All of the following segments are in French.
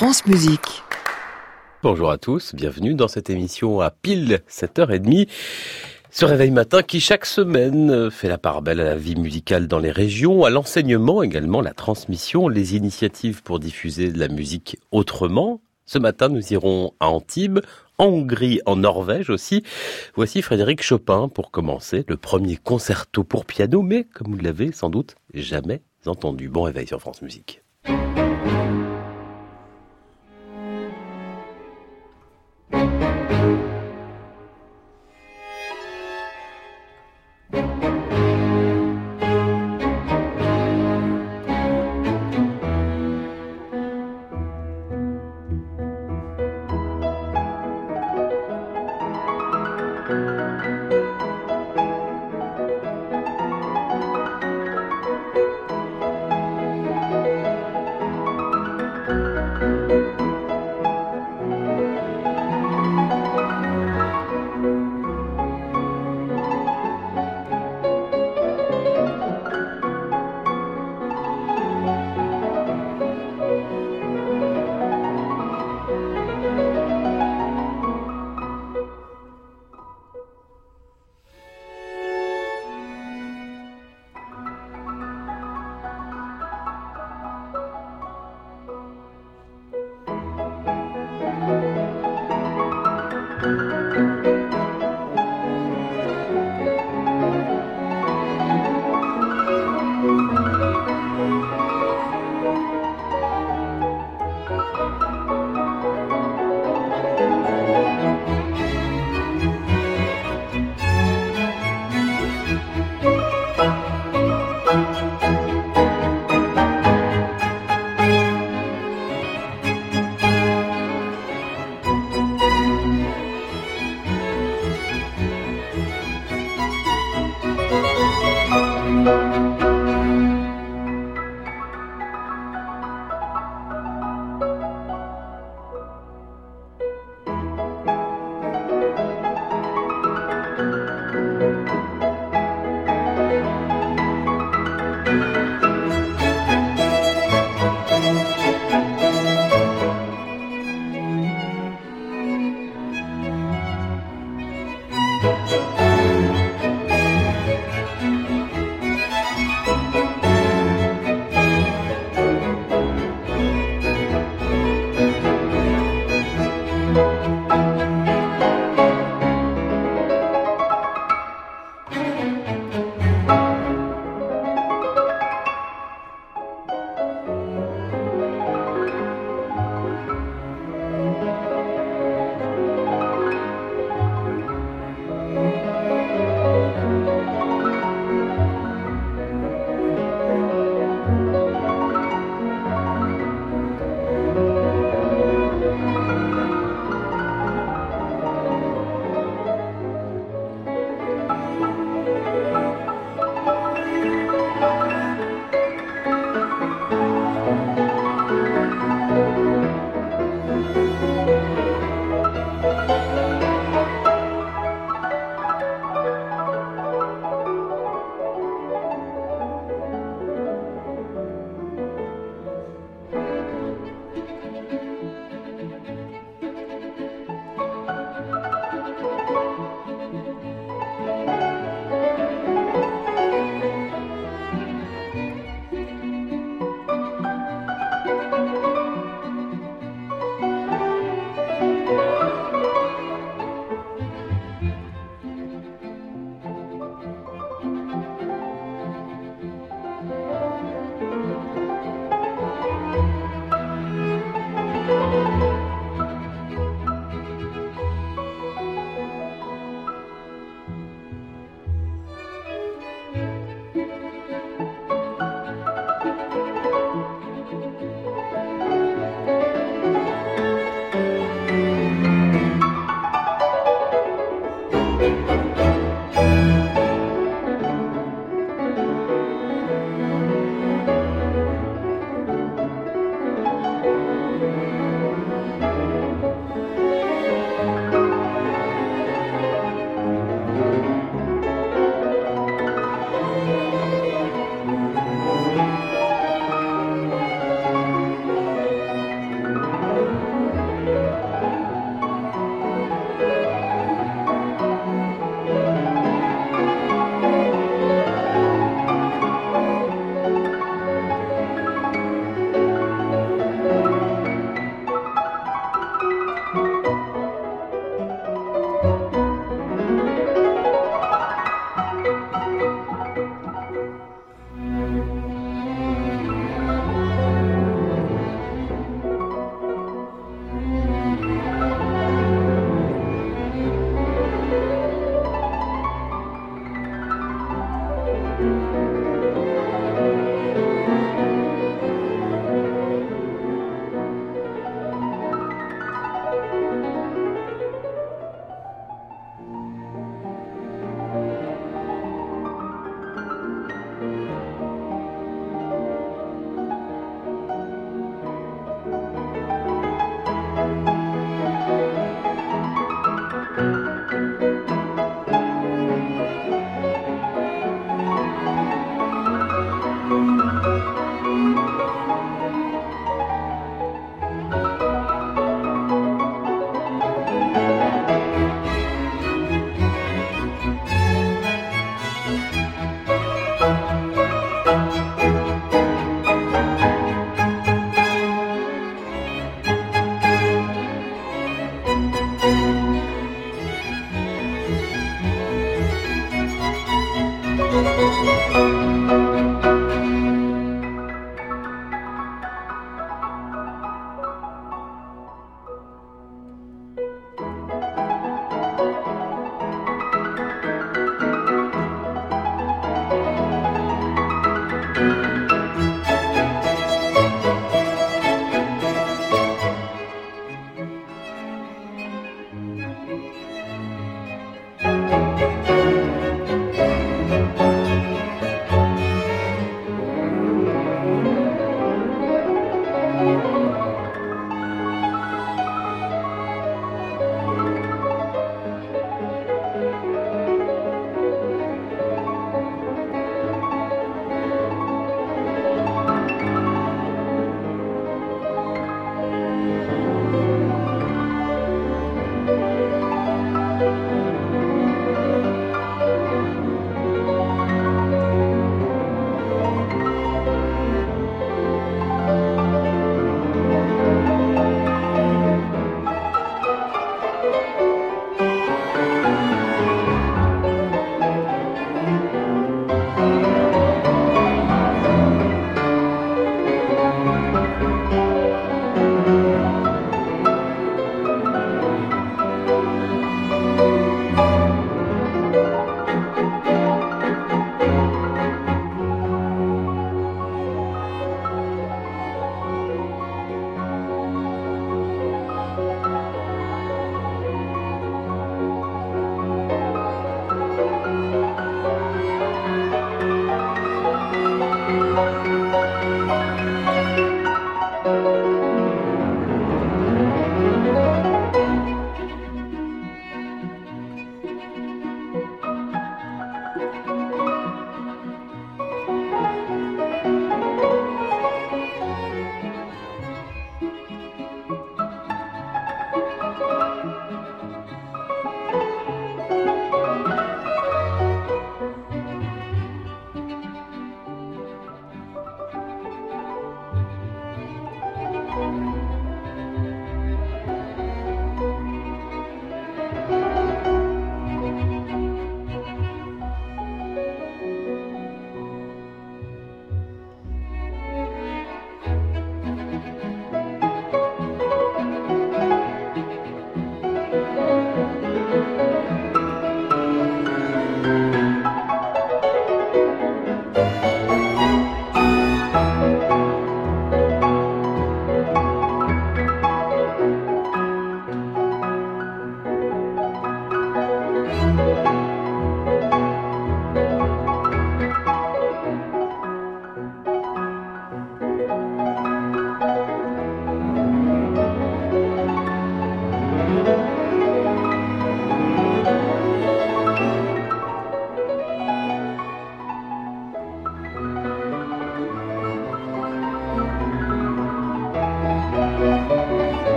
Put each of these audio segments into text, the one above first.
France Musique. Bonjour à tous, bienvenue dans cette émission à pile 7h30. Ce réveil matin qui chaque semaine fait la part belle à la vie musicale dans les régions, à l'enseignement également, la transmission, les initiatives pour diffuser de la musique autrement. Ce matin, nous irons à Antibes, en Hongrie, en Norvège aussi. Voici Frédéric Chopin pour commencer, le premier concerto pour piano, mais comme vous l'avez sans doute jamais entendu. Bon réveil sur France Musique.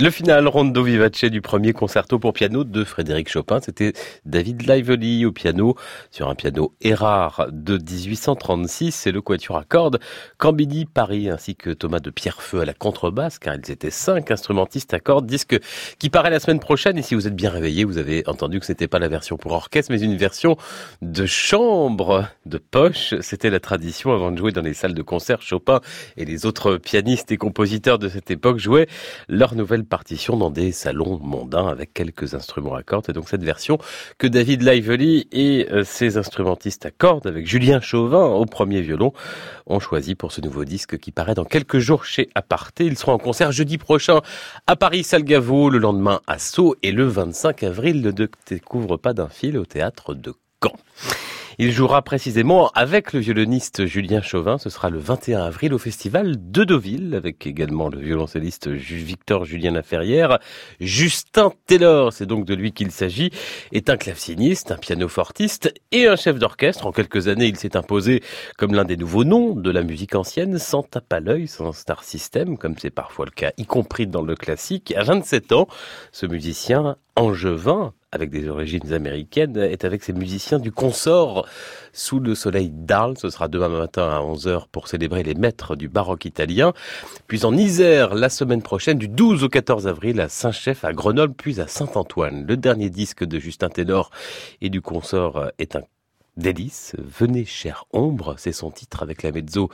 Le final rondo vivace du premier concerto pour piano de Frédéric Chopin, c'était David Lively au piano sur un piano Erard de 1836 C'est le quatuor à cordes Cambini Paris ainsi que Thomas de Pierrefeu à la contrebasse car ils étaient cinq instrumentistes à cordes, disque qui paraît la semaine prochaine et si vous êtes bien réveillé, vous avez entendu que c'était pas la version pour orchestre mais une version de chambre de poche, c'était la tradition avant de jouer dans les salles de concert Chopin et les autres pianistes et compositeurs de cette époque jouaient leur nouvelle partition dans des salons mondains avec quelques instruments à cordes. Et donc cette version que David Lively et euh, ses instrumentistes à cordes avec Julien Chauvin au premier violon ont choisi pour ce nouveau disque qui paraît dans quelques jours chez Aparté. Ils seront en concert jeudi prochain à Paris Salgavo, le lendemain à Sceaux et le 25 avril ne découvre pas d'un fil au théâtre de Caen. Il jouera précisément avec le violoniste Julien Chauvin. Ce sera le 21 avril au festival de Deauville, avec également le violoncelliste Victor Julien Laferrière. Justin Taylor, c'est donc de lui qu'il s'agit, est un claveciniste, un pianofortiste et un chef d'orchestre. En quelques années, il s'est imposé comme l'un des nouveaux noms de la musique ancienne, sans tape à l'œil, sans star system, comme c'est parfois le cas, y compris dans le classique. À 27 ans, ce musicien angevin avec des origines américaines, est avec ses musiciens du consort sous le soleil d'Arles. Ce sera demain matin à 11h pour célébrer les maîtres du baroque italien. Puis en Isère, la semaine prochaine, du 12 au 14 avril, à Saint-Chef, à Grenoble, puis à Saint-Antoine. Le dernier disque de Justin Ténor et du consort est un Délice, Venez chère ombre, c'est son titre avec la mezzo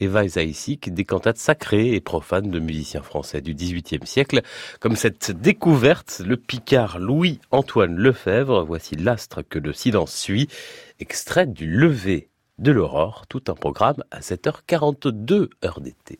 Eva Zaïsik, des cantates sacrées et profanes de musiciens français du XVIIIe siècle. Comme cette découverte, le Picard Louis-Antoine Lefebvre, voici l'astre que le silence suit, extrait du lever de l'aurore, tout un programme à 7h42 heure d'été.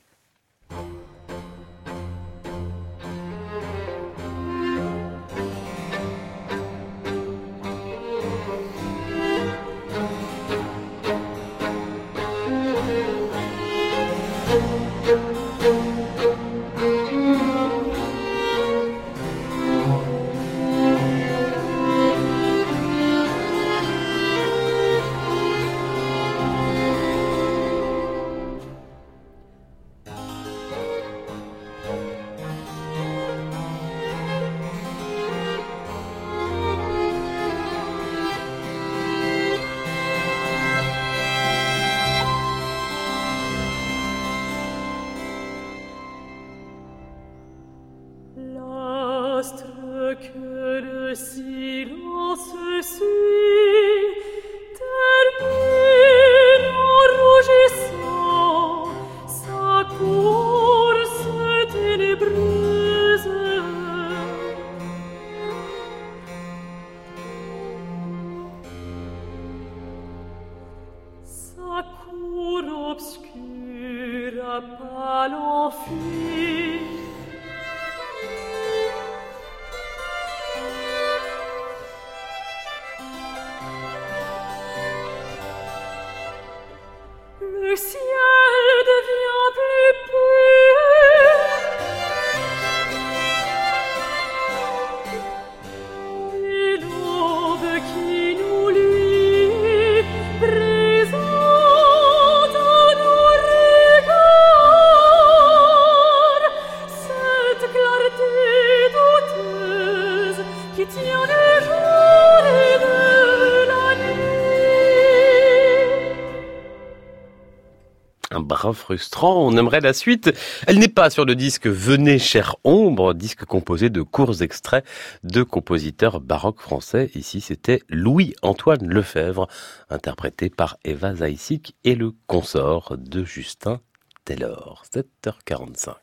On aimerait la suite. Elle n'est pas sur le disque Venez, chère ombre, disque composé de courts extraits de compositeurs baroques français. Ici, c'était Louis-Antoine Lefebvre, interprété par Eva Zaïsik et le consort de Justin Taylor. 7h45.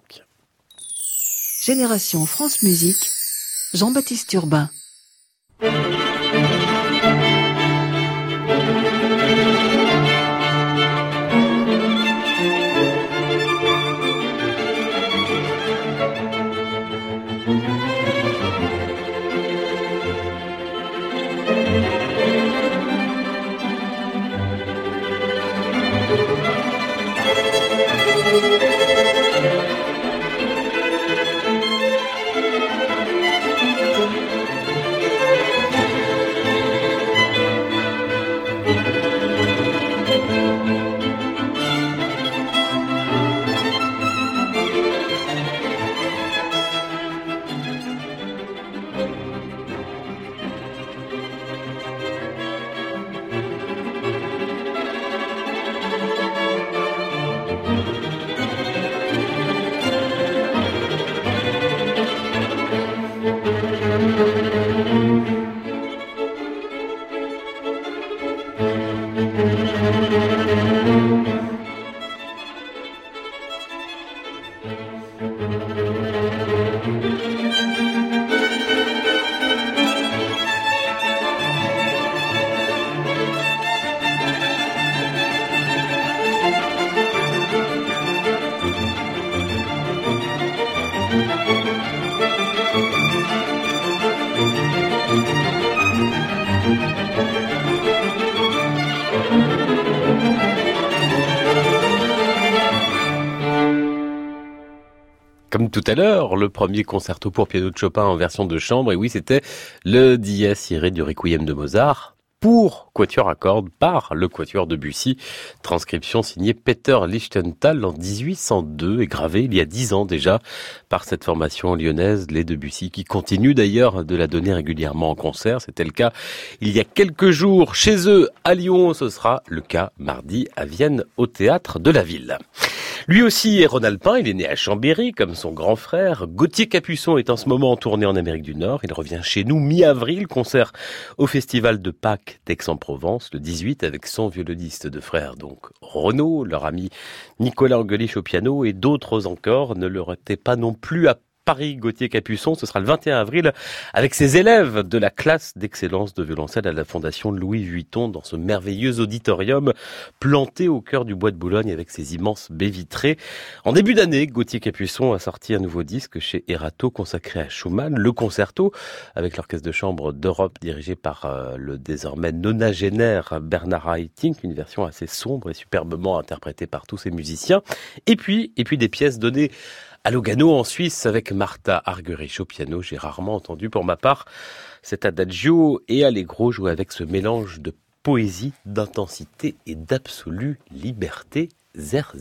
Génération France Musique, Jean-Baptiste Urbain. À l'heure, le premier concerto pour piano de Chopin en version de chambre. Et oui, c'était le Dies Irae du Requiem de Mozart pour quatuor à cordes par le quatuor de Bussy. Transcription signée Peter Lichtenthal en 1802 et gravée il y a dix ans déjà par cette formation lyonnaise, les Debussy, qui continue d'ailleurs de la donner régulièrement en concert. C'était le cas il y a quelques jours chez eux à Lyon. Ce sera le cas mardi à Vienne au théâtre de la ville. Lui aussi est Rhône-Alpin, il est né à Chambéry comme son grand frère. Gauthier Capuçon est en ce moment en tournée en Amérique du Nord. Il revient chez nous mi-avril, concert au Festival de Pâques d'Aix-en-Provence, le 18 avec son violoniste de frère, donc Renaud, leur ami Nicolas Angelich au piano et d'autres encore ne leur étaient pas non plus à Paris Gauthier Capuçon. Ce sera le 21 avril avec ses élèves de la classe d'excellence de violoncelle à la Fondation Louis Vuitton dans ce merveilleux auditorium planté au cœur du bois de Boulogne avec ses immenses baies vitrées. En début d'année, Gauthier Capuçon a sorti un nouveau disque chez Erato consacré à Schumann, le concerto avec l'orchestre de chambre d'Europe dirigé par euh, le désormais nonagénaire Bernard Haitink, une version assez sombre et superbement interprétée par tous ses musiciens. Et puis, et puis des pièces données à Lugano en Suisse avec Martha Argerich au piano. J'ai rarement entendu pour ma part cet adagio et Allegro jouer avec ce mélange de poésie, d'intensité et d'absolue liberté. Zer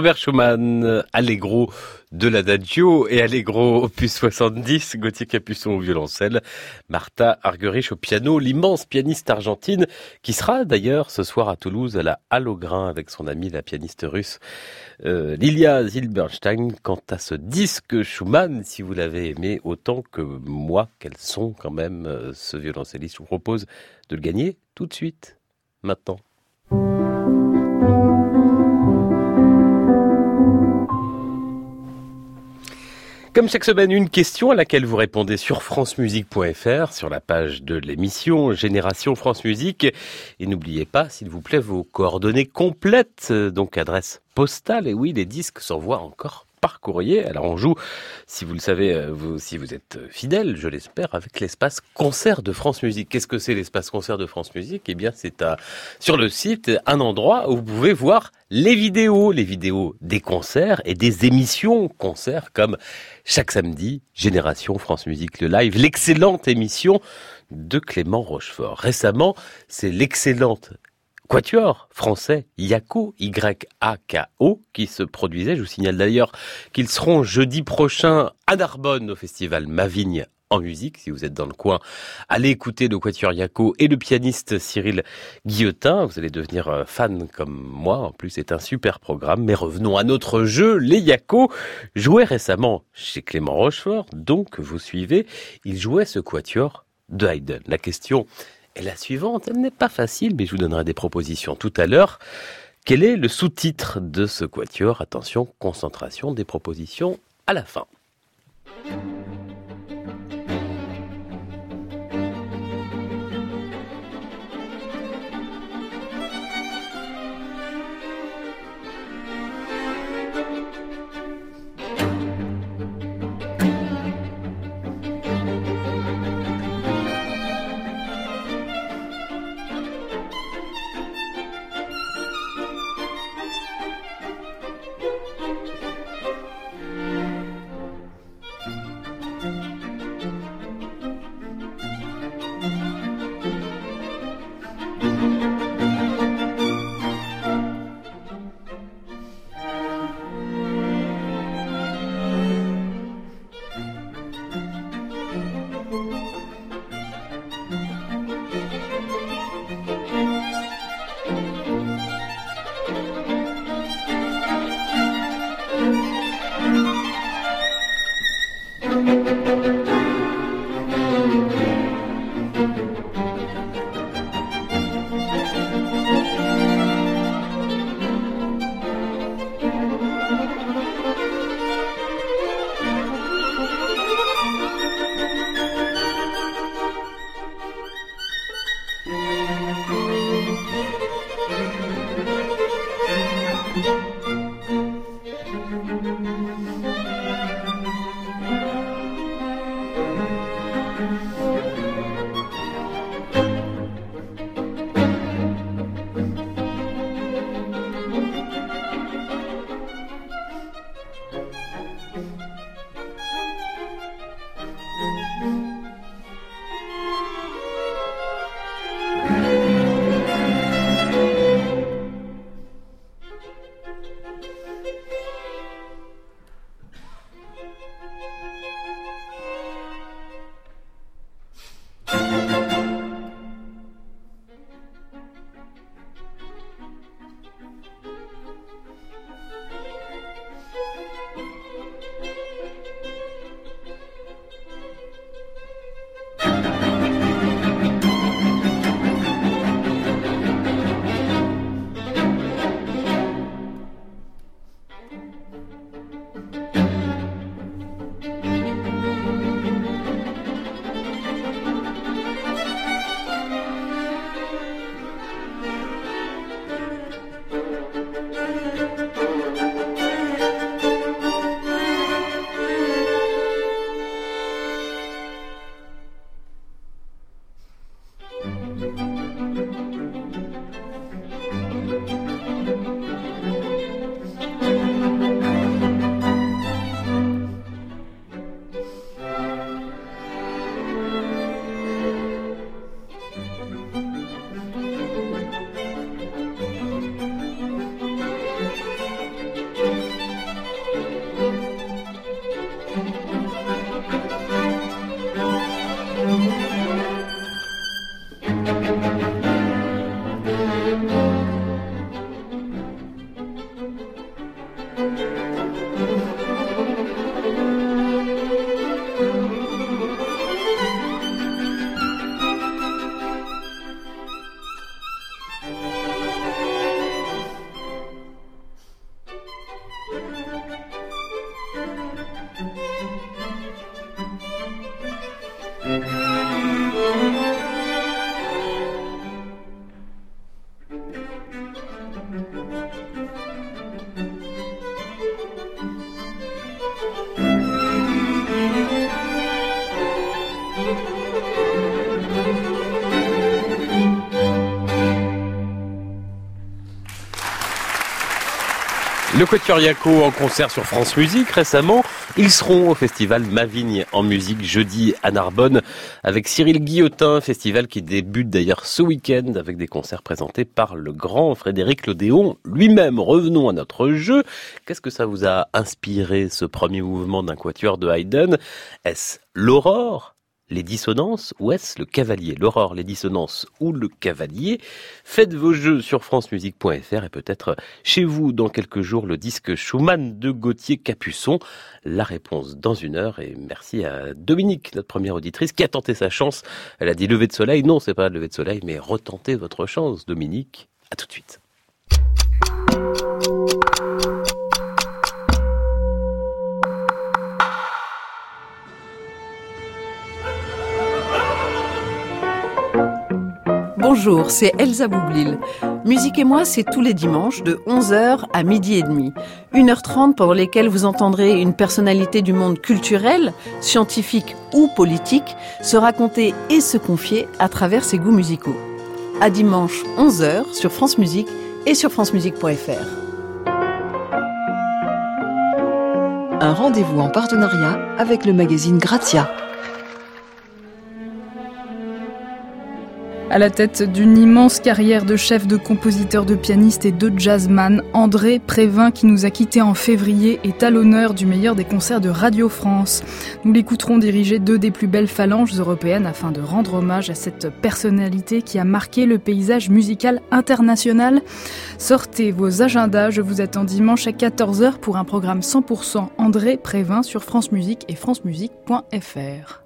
Robert Schumann, Allegro de l'Adagio et Allegro opus 70, Gauthier Capuçon au violoncelle, Martha Argerich au piano, l'immense pianiste argentine qui sera d'ailleurs ce soir à Toulouse à la Halograin avec son amie la pianiste russe euh, Lilia Zilberstein. Quant à ce disque Schumann, si vous l'avez aimé autant que moi, quels sont quand même euh, ce violoncelliste, je vous propose de le gagner tout de suite, maintenant. Comme chaque semaine, une question à laquelle vous répondez sur francemusique.fr, sur la page de l'émission Génération France Musique. Et n'oubliez pas, s'il vous plaît, vos coordonnées complètes, donc adresse postale. Et oui, les disques s'envoient encore par courrier. Alors on joue, si vous le savez, euh, vous, si vous êtes euh, fidèle, je l'espère, avec l'espace concert de France Musique. Qu'est-ce que c'est l'espace concert de France Musique? Eh bien, c'est sur le site un endroit où vous pouvez voir les vidéos, les vidéos des concerts et des émissions concerts comme chaque samedi, Génération France Musique le live, l'excellente émission de Clément Rochefort. Récemment, c'est l'excellente quatuor français Yako, Y-A-K-O, qui se produisait. Je vous signale d'ailleurs qu'ils seront jeudi prochain à Narbonne au festival Ma Vigne en musique. Si vous êtes dans le coin, allez écouter le quatuor Yako et le pianiste Cyril Guillotin. Vous allez devenir euh, fan comme moi. En plus, c'est un super programme. Mais revenons à notre jeu. Les Yako jouaient récemment chez Clément Rochefort. Donc, vous suivez. Il jouait ce quatuor de Haydn. La question la suivante, elle n'est pas facile, mais je vous donnerai des propositions tout à l'heure. Quel est le sous-titre de ce quatuor? Attention, concentration des propositions à la fin. Música Le Quatuor Yaco en concert sur France Musique récemment. Ils seront au festival Ma Vigne en musique jeudi à Narbonne avec Cyril Guillotin, festival qui débute d'ailleurs ce week-end avec des concerts présentés par le grand Frédéric Lodéon lui-même. Revenons à notre jeu. Qu'est-ce que ça vous a inspiré ce premier mouvement d'un quatuor de Haydn? Est-ce l'aurore? Les dissonances ou est-ce le cavalier? L'aurore, les dissonances ou le cavalier? Faites vos jeux sur francemusique.fr et peut-être chez vous dans quelques jours le disque Schumann de Gauthier Capuçon. La réponse dans une heure et merci à Dominique, notre première auditrice, qui a tenté sa chance. Elle a dit lever de soleil. Non, c'est pas lever de soleil, mais retentez votre chance, Dominique. À tout de suite. Bonjour, c'est Elsa Boublil. Musique et moi, c'est tous les dimanches de 11h à midi et demi. 1h30 pendant lesquelles vous entendrez une personnalité du monde culturel, scientifique ou politique se raconter et se confier à travers ses goûts musicaux. À dimanche 11h sur France Musique et sur francemusique.fr. Un rendez-vous en partenariat avec le magazine Grazia. À la tête d'une immense carrière de chef de compositeur, de pianiste et de jazzman, André Prévin, qui nous a quittés en février, est à l'honneur du meilleur des concerts de Radio France. Nous l'écouterons diriger deux des plus belles phalanges européennes afin de rendre hommage à cette personnalité qui a marqué le paysage musical international. Sortez vos agendas, je vous attends dimanche à 14h pour un programme 100% André Prévin sur France Musique et francemusique.fr.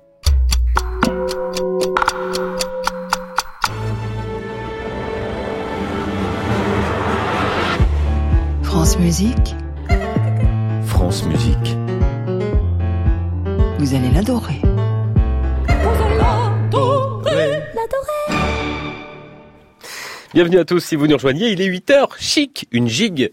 France Musique. France Musique. Vous allez l'adorer. Bienvenue à tous si vous nous rejoignez. Il est 8h. Chic, une gigue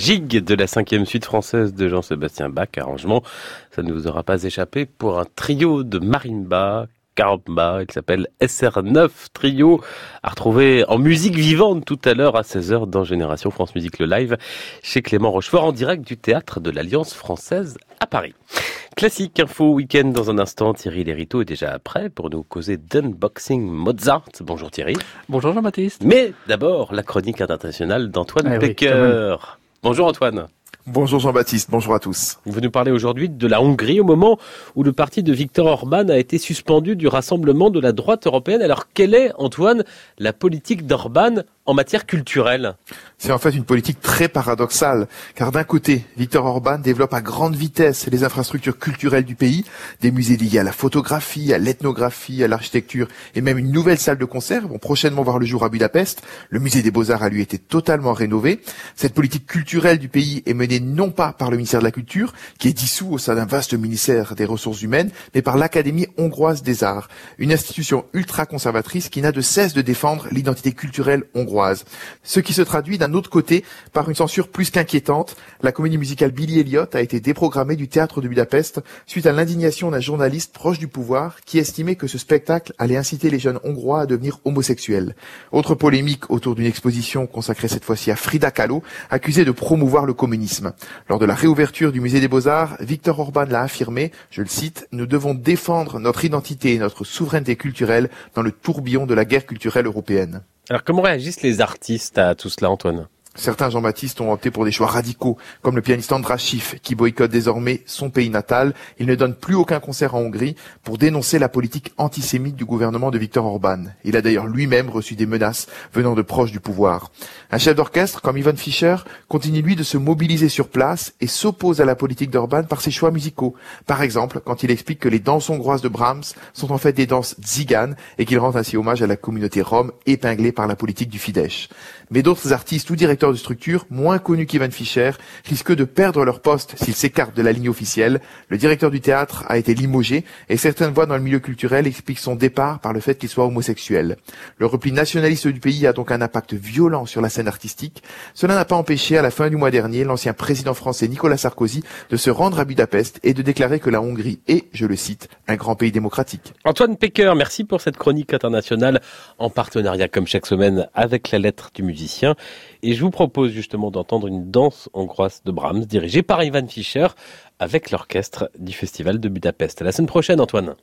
gigue de la cinquième suite française de Jean-Sébastien Bach, arrangement, ça ne vous aura pas échappé, pour un trio de marimba, caramba, il s'appelle SR9 Trio, à retrouver en musique vivante tout à l'heure à 16h dans Génération France Musique le live chez Clément Rochefort en direct du théâtre de l'Alliance française à Paris. Classique info week-end dans un instant. Thierry Lériteau est déjà prêt pour nous causer d'unboxing Mozart. Bonjour Thierry. Bonjour Jean-Baptiste. Mais d'abord, la chronique internationale d'Antoine eh Bonjour Antoine. Bonjour Jean-Baptiste, bonjour à tous. Vous nous parlez aujourd'hui de la Hongrie au moment où le parti de Viktor Orban a été suspendu du rassemblement de la droite européenne. Alors quelle est, Antoine, la politique d'Orban en matière C'est en fait une politique très paradoxale, car d'un côté, Viktor Orban développe à grande vitesse les infrastructures culturelles du pays, des musées liés à la photographie, à l'ethnographie, à l'architecture, et même une nouvelle salle de concert vont prochainement voir le jour à Budapest. Le musée des beaux-arts a lui été totalement rénové. Cette politique culturelle du pays est menée non pas par le ministère de la Culture, qui est dissous au sein d'un vaste ministère des Ressources humaines, mais par l'Académie hongroise des arts, une institution ultra-conservatrice qui n'a de cesse de défendre l'identité culturelle hongroise. Ce qui se traduit d'un autre côté par une censure plus qu'inquiétante. La comédie musicale Billy Elliot a été déprogrammée du théâtre de Budapest suite à l'indignation d'un journaliste proche du pouvoir qui estimait que ce spectacle allait inciter les jeunes hongrois à devenir homosexuels. Autre polémique autour d'une exposition consacrée cette fois-ci à Frida Kahlo, accusée de promouvoir le communisme. Lors de la réouverture du musée des Beaux-Arts, Victor Orban l'a affirmé, je le cite, nous devons défendre notre identité et notre souveraineté culturelle dans le tourbillon de la guerre culturelle européenne. Alors comment réagissent les artistes à tout cela, Antoine? Certains Jean-Baptiste ont opté pour des choix radicaux, comme le pianiste Andras Schiff, qui boycotte désormais son pays natal. Il ne donne plus aucun concert en Hongrie pour dénoncer la politique antisémite du gouvernement de Viktor Orban. Il a d'ailleurs lui-même reçu des menaces venant de proches du pouvoir. Un chef d'orchestre, comme Ivan Fischer, continue lui de se mobiliser sur place et s'oppose à la politique d'Orban par ses choix musicaux. Par exemple, quand il explique que les danses hongroises de Brahms sont en fait des danses tziganes et qu'il rend ainsi hommage à la communauté rome épinglée par la politique du Fidesz. Mais d'autres artistes ou directeurs de structure, moins connus qu'Ivan Fischer, risquent de perdre leur poste s'ils s'écartent de la ligne officielle. Le directeur du théâtre a été limogé et certaines voix dans le milieu culturel expliquent son départ par le fait qu'il soit homosexuel. Le repli nationaliste du pays a donc un impact violent sur la scène artistique. Cela n'a pas empêché à la fin du mois dernier l'ancien président français Nicolas Sarkozy de se rendre à Budapest et de déclarer que la Hongrie est, je le cite, un grand pays démocratique. Antoine Pecker, merci pour cette chronique internationale en partenariat comme chaque semaine avec la lettre du musicien. Et je vous propose justement d'entendre une danse hongroise de Brahms dirigée par Ivan Fischer avec l'orchestre du Festival de Budapest. À la semaine prochaine, Antoine.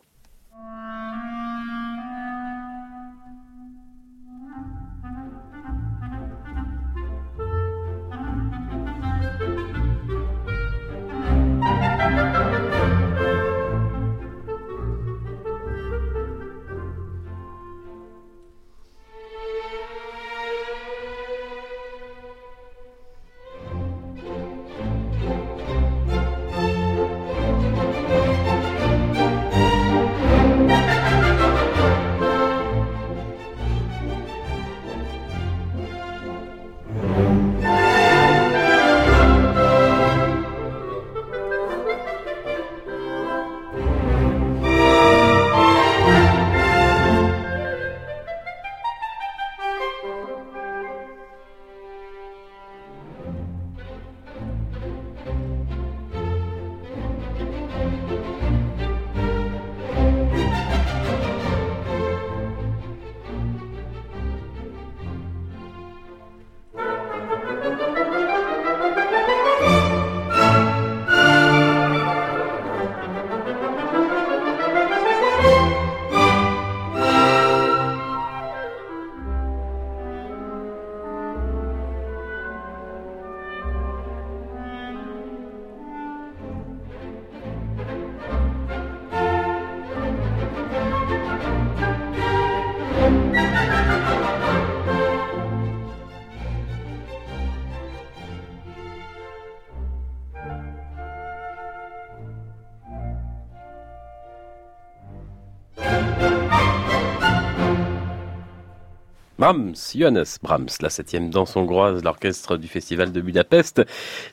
Brahms, Johannes Brahms, la septième danse hongroise, l'orchestre du Festival de Budapest,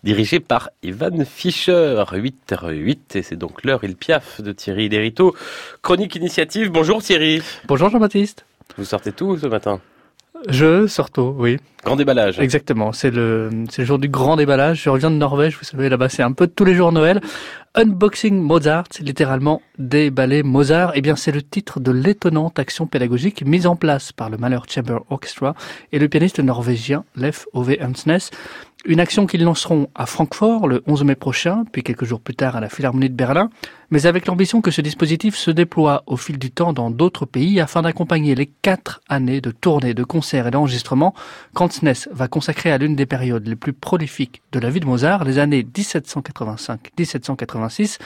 dirigé par Ivan Fischer, 8h08, et c'est donc l'heure il piaf de Thierry Lériteau. Chronique Initiative, bonjour Thierry. Bonjour Jean-Baptiste. Vous sortez tout ce matin? Je, Sorto, oui. Grand déballage. Exactement, c'est le, c'est le jour du grand déballage. Je reviens de Norvège, vous savez, là-bas c'est un peu tous les jours Noël. Unboxing Mozart, littéralement déballer Mozart. Eh bien, c'est le titre de l'étonnante action pédagogique mise en place par le Mahler Chamber Orchestra et le pianiste norvégien Leif Ove Hansnes. Une action qu'ils lanceront à Francfort le 11 mai prochain, puis quelques jours plus tard à la Philharmonie de Berlin, mais avec l'ambition que ce dispositif se déploie au fil du temps dans d'autres pays afin d'accompagner les quatre années de tournées, de concerts et d'enregistrements qu'Hansnes va consacrer à l'une des périodes les plus prolifiques de la vie de Mozart, les années 1785-1786,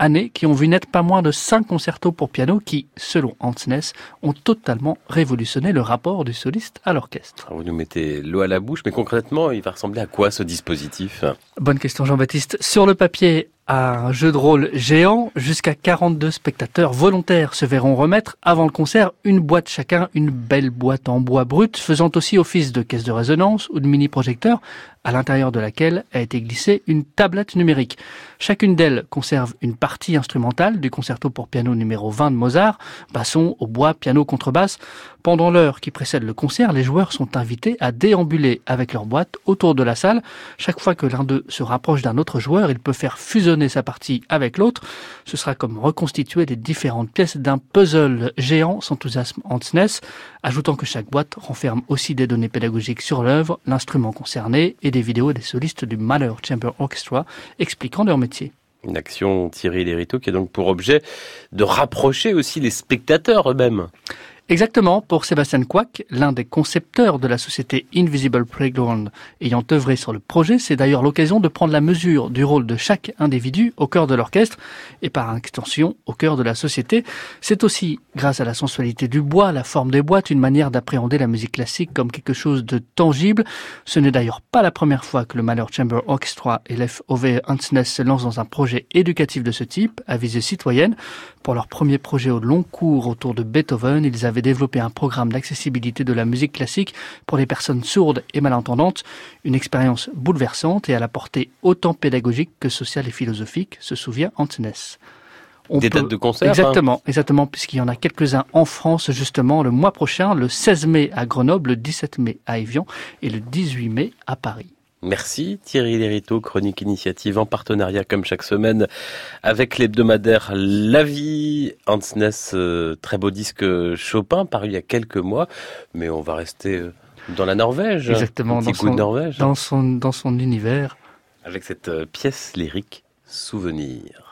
années qui ont vu naître pas moins de cinq concertos pour piano qui, selon Hansnes, ont totalement révolutionné le rapport du soliste à l'orchestre. Vous nous mettez l'eau à la bouche, mais concrètement, il va ressembler à quoi ce dispositif? Bonne question Jean-Baptiste. Sur le papier, un jeu de rôle géant, jusqu'à 42 spectateurs volontaires se verront remettre avant le concert une boîte chacun, une belle boîte en bois brut, faisant aussi office de caisse de résonance ou de mini-projecteur, à l'intérieur de laquelle a été glissée une tablette numérique. Chacune d'elles conserve une partie instrumentale du concerto pour piano numéro 20 de Mozart, basson, au bois, piano, contrebasse. Pendant l'heure qui précède le concert, les joueurs sont invités à déambuler avec leur boîte autour de la salle. Chaque fois que l'un d'eux se rapproche d'un autre joueur, il peut faire fusionner sa partie avec l'autre. Ce sera comme reconstituer les différentes pièces d'un puzzle géant, s'enthousiasme Hansness, ajoutant que chaque boîte renferme aussi des données pédagogiques sur l'œuvre, l'instrument concerné et des vidéos des solistes du Mahler Chamber Orchestra expliquant leur métier. Une action Thierry Lériteau qui a donc pour objet de rapprocher aussi les spectateurs eux-mêmes. Exactement, pour Sébastien Quack, l'un des concepteurs de la société Invisible Playground ayant œuvré sur le projet, c'est d'ailleurs l'occasion de prendre la mesure du rôle de chaque individu au cœur de l'orchestre et par extension au cœur de la société. C'est aussi, grâce à la sensualité du bois, la forme des boîtes, une manière d'appréhender la musique classique comme quelque chose de tangible. Ce n'est d'ailleurs pas la première fois que le Mahler Chamber Orchestra et l'FOV Hansness se lancent dans un projet éducatif de ce type, à visée citoyenne. Pour leur premier projet au long cours autour de Beethoven, ils avaient développé un programme d'accessibilité de la musique classique pour les personnes sourdes et malentendantes, une expérience bouleversante et à la portée autant pédagogique que sociale et philosophique, se souvient Antnes. Des dates de concert hein Exactement, exactement, puisqu'il y en a quelques-uns en France justement le mois prochain, le 16 mai à Grenoble, le 17 mai à Evian et le 18 mai à Paris. Merci Thierry Lériteau, chronique initiative en partenariat comme chaque semaine avec l'hebdomadaire La Vie. Hansness, euh, très beau disque Chopin paru il y a quelques mois, mais on va rester euh, dans la Norvège. Exactement, dans son, Norvège. dans son, dans son univers. Avec cette euh, pièce lyrique Souvenir.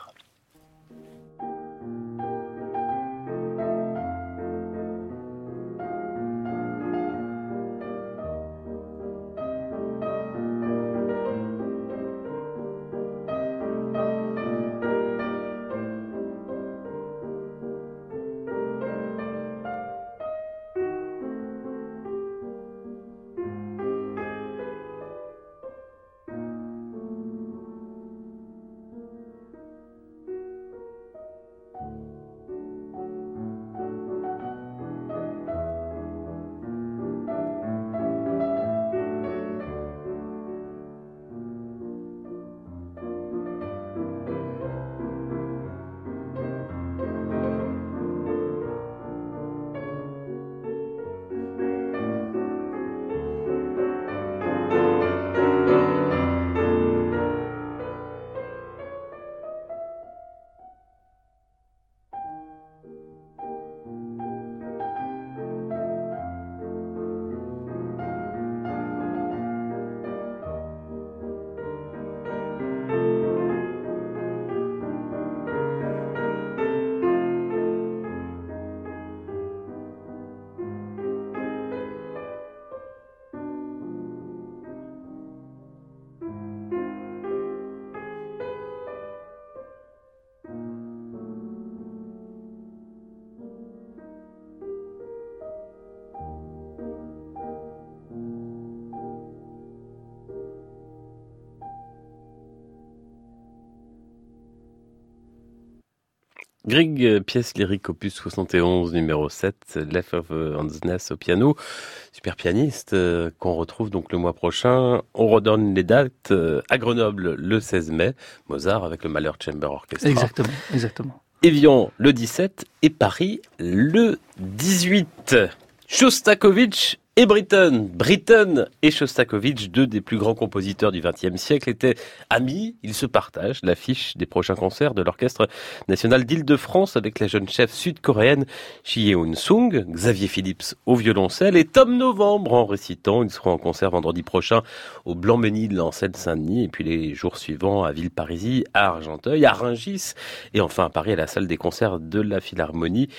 Grieg, pièce lyrique opus 71, numéro 7, Left of Hansness au piano. Super pianiste euh, qu'on retrouve donc le mois prochain. On redonne les dates euh, à Grenoble le 16 mai, Mozart avec le Mahler Chamber Orchestra. Exactement, exactement. Evian le 17 et Paris le 18. Shostakovich et Britten. Britten et Shostakovich, deux des plus grands compositeurs du XXe siècle, étaient amis. Ils se partagent l'affiche des prochains concerts de l'Orchestre national d'Île-de-France avec la jeune chef sud-coréenne Shi Yeon-sung, Xavier Phillips au violoncelle et Tom Novembre en récitant. Ils seront en concert vendredi prochain au Blanc-Ménil en Seine-Saint-Denis et puis les jours suivants à Villeparisis, à Argenteuil, à Rungis et enfin à Paris à la salle des concerts de la Philharmonie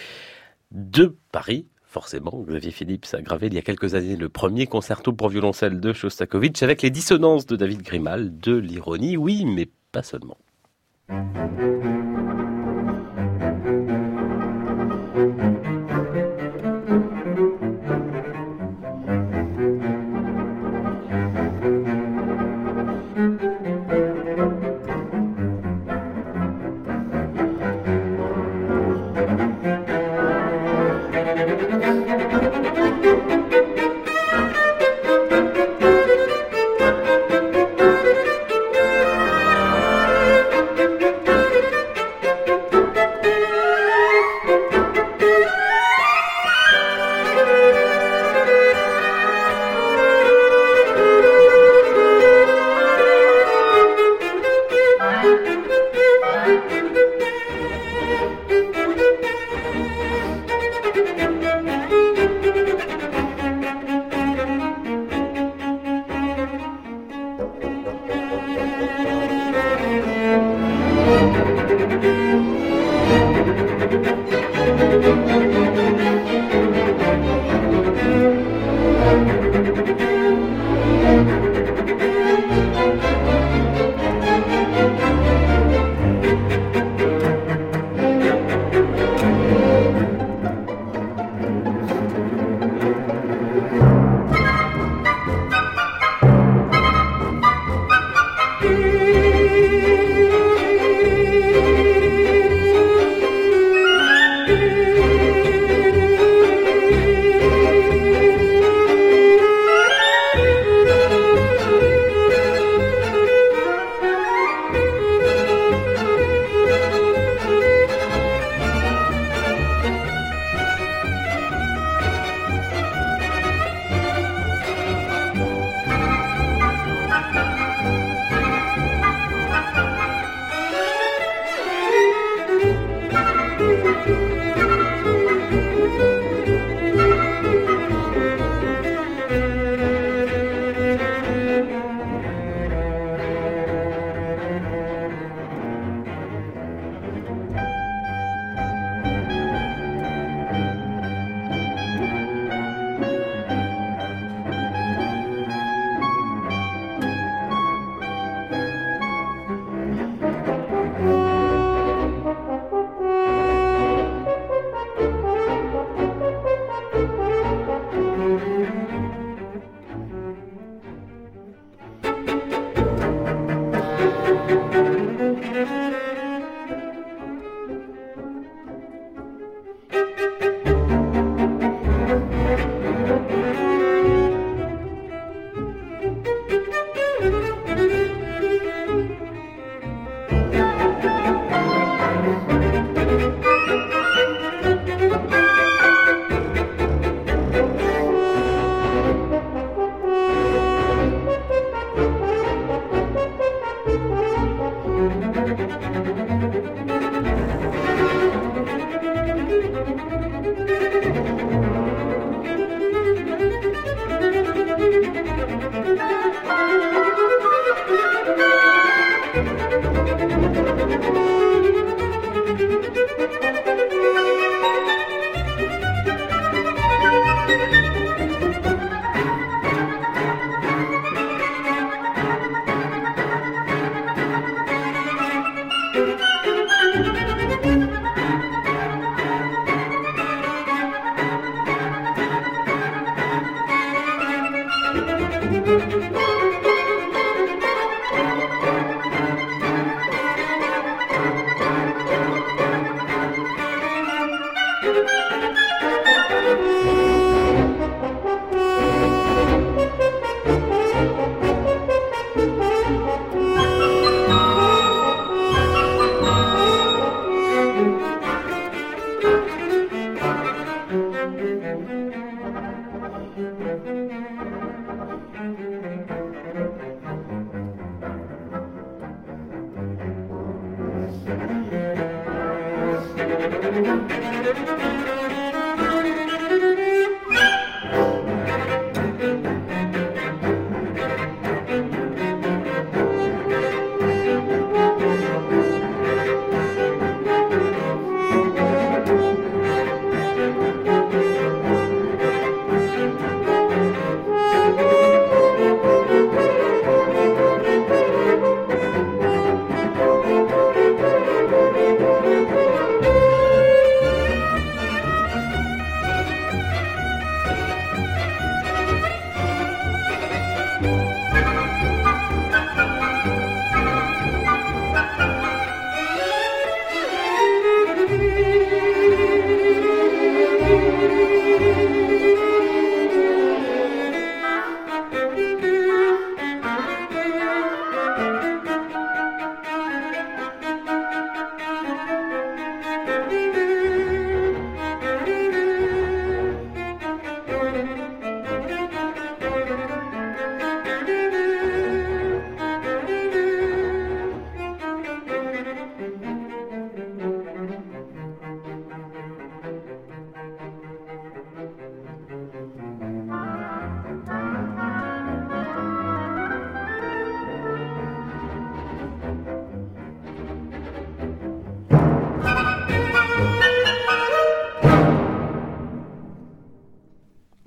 de Paris Forcément, Xavier Philippe a gravé il y a quelques années le premier concerto pour violoncelle de Shostakovich avec les dissonances de David Grimal, de l'ironie, oui, mais pas seulement.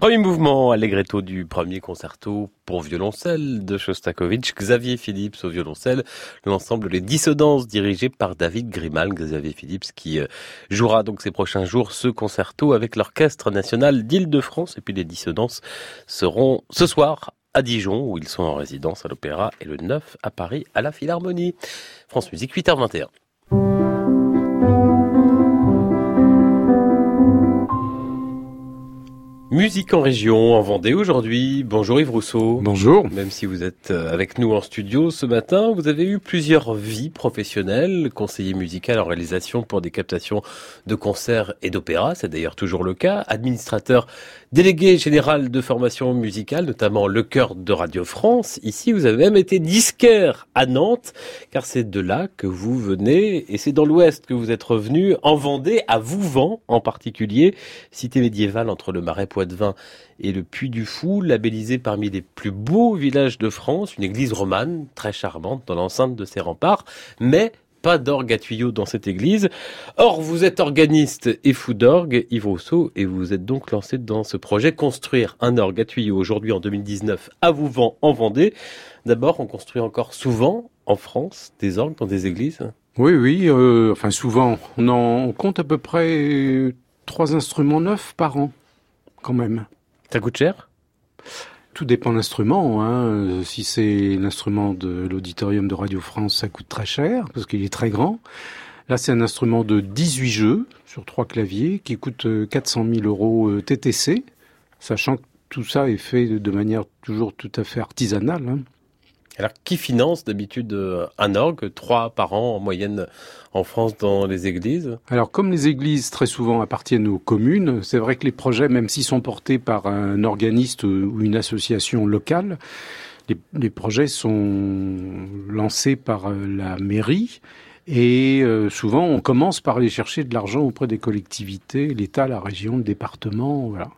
Premier mouvement allegretto du premier concerto pour violoncelle de Shostakovich, Xavier Phillips au violoncelle, l'ensemble Les Dissonances dirigé par David Grimal, Xavier Phillips qui euh, jouera donc ces prochains jours ce concerto avec l'Orchestre National d'Île-de-France et puis les Dissonances seront ce soir à Dijon où ils sont en résidence à l'Opéra et le 9 à Paris à la Philharmonie. France Musique 8h21. Musique en région, en Vendée aujourd'hui. Bonjour Yves Rousseau. Bonjour. Même si vous êtes euh, avec nous en studio ce matin, vous avez eu plusieurs vies professionnelles, conseiller musical en réalisation pour des captations de concerts et d'opéras, c'est d'ailleurs toujours le cas, administrateur délégué général de formation musicale, notamment le chœur de Radio France. Ici, vous avez même été disquaire à Nantes, car c'est de là que vous venez, et c'est dans l'ouest que vous êtes revenu, en Vendée, à Vouvant en particulier, cité médiévale entre le Marais Poitevin et le Puy du Fou, labellisé parmi les plus beaux villages de France, une église romane très charmante dans l'enceinte de ses remparts, mais pas d'orgue à tuyaux dans cette église. Or, vous êtes organiste et fou d'orgue, Yves Rousseau, et vous êtes donc lancé dans ce projet construire un orgue à tuyaux aujourd'hui en 2019 à Vouvant en Vendée. D'abord, on construit encore souvent en France des orgues dans des églises? Oui, oui, euh, enfin souvent. On, en, on compte à peu près trois instruments neufs par an, quand même. Ça coûte cher? Tout dépend de l'instrument. Hein. Si c'est l'instrument de l'auditorium de Radio France, ça coûte très cher parce qu'il est très grand. Là, c'est un instrument de 18 jeux sur trois claviers qui coûte 400 000 euros TTC, sachant que tout ça est fait de manière toujours tout à fait artisanale. Hein. Alors, qui finance d'habitude euh, un orgue Trois par an en moyenne en France dans les églises? Alors, comme les églises très souvent appartiennent aux communes, c'est vrai que les projets, même s'ils sont portés par un organiste ou une association locale, les, projets sont lancés par euh, la mairie. Et euh, souvent, on commence par aller chercher de l'argent auprès des collectivités, l'État, la région, le département, voilà.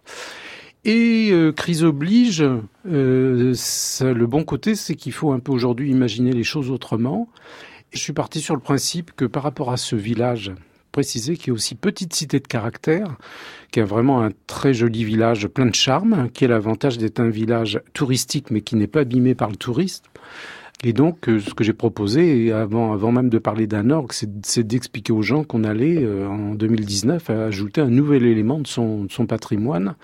Et euh, crise oblige, euh, le bon côté, c'est qu'il faut un peu aujourd'hui imaginer les choses autrement. Je suis parti sur le principe que par rapport à ce village, précisé qui est aussi petite cité de caractère, qui a vraiment un très joli village plein de charme, qui a l'avantage d'être un village touristique mais qui n'est pas abîmé par le touriste. Et donc, euh, ce que j'ai proposé, avant, avant même de parler d'un orgue, c'est d'expliquer aux gens qu'on allait, euh, en 2019, ajouter un nouvel élément de son, de son patrimoine.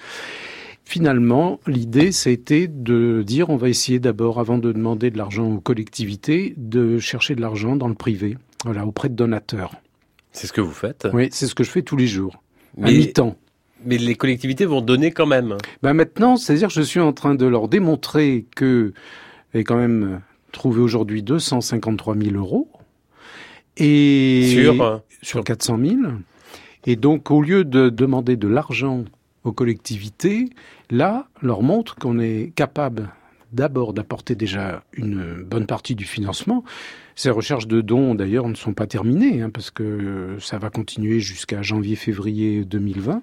Finalement, l'idée, c'était de dire on va essayer d'abord, avant de demander de l'argent aux collectivités, de chercher de l'argent dans le privé, voilà, auprès de donateurs. C'est ce que vous faites Oui, c'est ce que je fais tous les jours, mais, à mi-temps. Mais les collectivités vont donner quand même. Ben maintenant, c'est-à-dire que je suis en train de leur démontrer que j'ai quand même trouvé aujourd'hui 253 000 euros. Et sur, sur 400 000. Et donc, au lieu de demander de l'argent aux collectivités, là, leur montre qu'on est capable d'abord d'apporter déjà une bonne partie du financement. Ces recherches de dons, d'ailleurs, ne sont pas terminées, hein, parce que ça va continuer jusqu'à janvier-février 2020.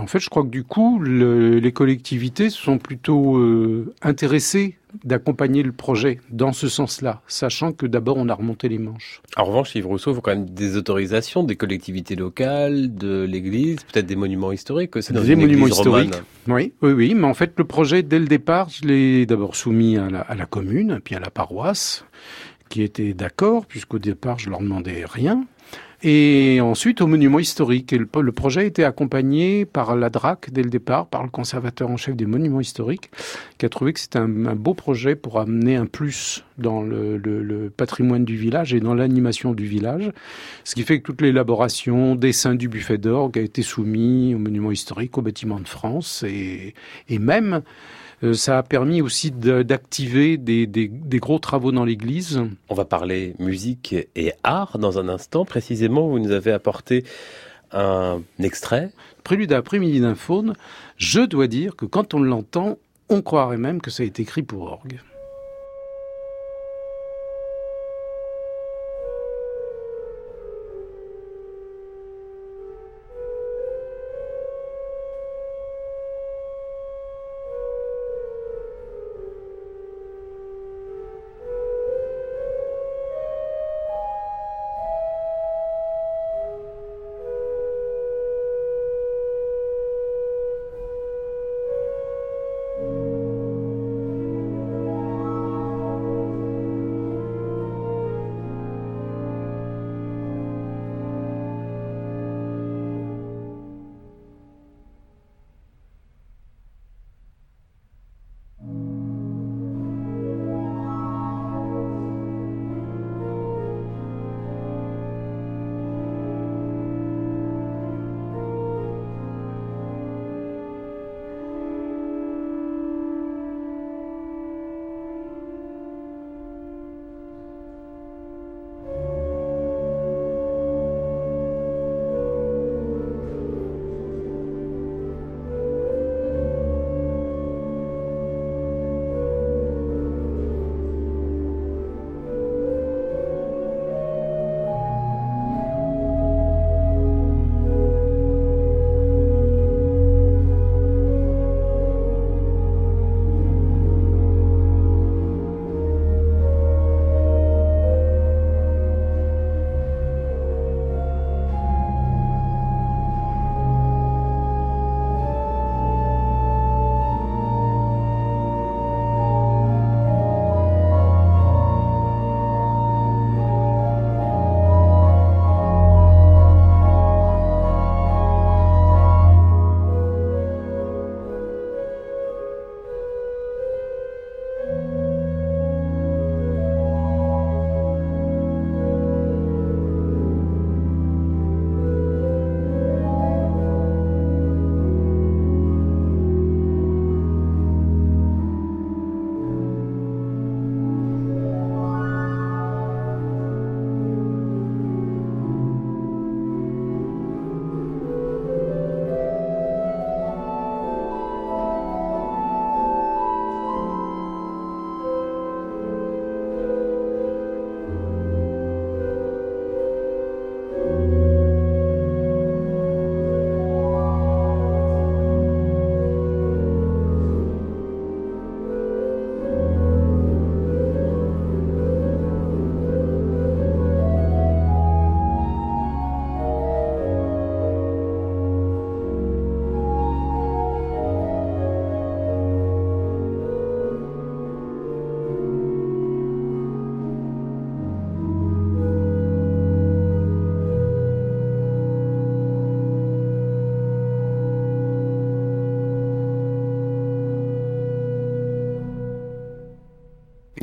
En fait, je crois que du coup, le, les collectivités sont plutôt euh, intéressées d'accompagner le projet dans ce sens-là, sachant que d'abord on a remonté les manches. En revanche, Yves Rousseau, il faut quand même des autorisations des collectivités locales, de l'Église, peut-être des monuments historiques. C'est des monuments historiques. Oui, oui, oui. Mais en fait, le projet, dès le départ, je l'ai d'abord soumis à la, à la commune, puis à la paroisse, qui était d'accord, puisqu'au départ, je leur demandais rien. Et ensuite, au monument historique. Le, le, projet a été accompagné par la DRAC dès le départ, par le conservateur en chef des monuments historiques, qui a trouvé que c'était un, beau projet pour amener un plus dans le, patrimoine du village et dans l'animation du village. Ce qui fait que toute l'élaboration, dessin du buffet d'orgue a été soumis au monument historique, au bâtiment de France et même euh, ça a permis aussi d'activer des, des, des, gros travaux dans l'église. On va parler musique et art dans un instant. Précisément, vous nous avez apporté un extrait. Prélude après-midi d'un faune. Je dois dire que quand on l'entend, on croirait même que ça a été écrit pour orgue.